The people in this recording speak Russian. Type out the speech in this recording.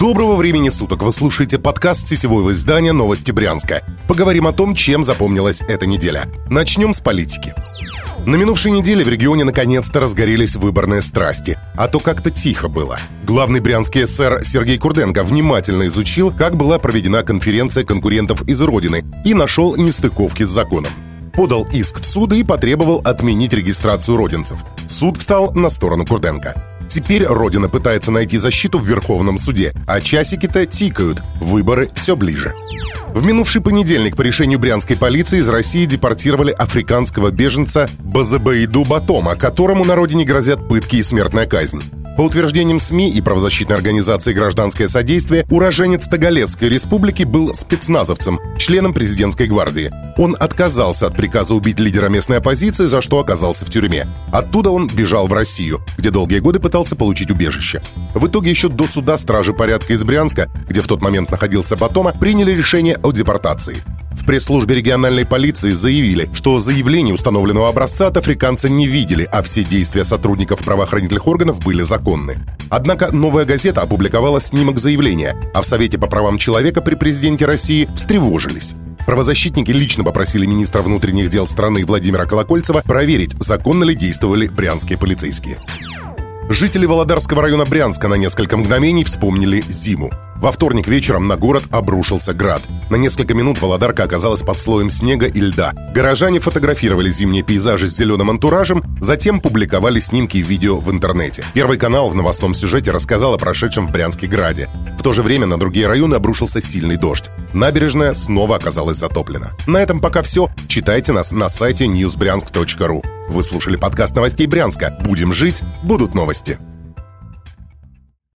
Доброго времени суток! Вы слушаете подкаст сетевого издания «Новости Брянска». Поговорим о том, чем запомнилась эта неделя. Начнем с политики. На минувшей неделе в регионе наконец-то разгорелись выборные страсти, а то как-то тихо было. Главный брянский СССР Сергей Курденко внимательно изучил, как была проведена конференция конкурентов из Родины и нашел нестыковки с законом. Подал иск в суд и потребовал отменить регистрацию родинцев. Суд встал на сторону Курденко. Теперь Родина пытается найти защиту в Верховном суде, а часики-то тикают, выборы все ближе. В минувший понедельник по решению брянской полиции из России депортировали африканского беженца Базабаиду Батома, которому на родине грозят пытки и смертная казнь. По утверждениям СМИ и правозащитной организации «Гражданское содействие», уроженец Тагалесской республики был спецназовцем, членом президентской гвардии. Он отказался от приказа убить лидера местной оппозиции, за что оказался в тюрьме. Оттуда он бежал в Россию, где долгие годы пытался получить убежище. В итоге еще до суда стражи порядка из Брянска, где в тот момент находился Батома, приняли решение о депортации. В пресс-службе региональной полиции заявили, что заявление установленного образца от африканца не видели, а все действия сотрудников правоохранительных органов были законны. Однако «Новая газета» опубликовала снимок заявления, а в Совете по правам человека при президенте России встревожились. Правозащитники лично попросили министра внутренних дел страны Владимира Колокольцева проверить, законно ли действовали брянские полицейские. Жители Володарского района Брянска на несколько мгновений вспомнили зиму. Во вторник вечером на город обрушился град. На несколько минут Володарка оказалась под слоем снега и льда. Горожане фотографировали зимние пейзажи с зеленым антуражем, затем публиковали снимки и видео в интернете. Первый канал в новостном сюжете рассказал о прошедшем в Брянске граде. В то же время на другие районы обрушился сильный дождь. Набережная снова оказалась затоплена. На этом пока все. Читайте нас на сайте newsbryansk.ru. Вы слушали подкаст новостей Брянска. Будем жить, будут новости.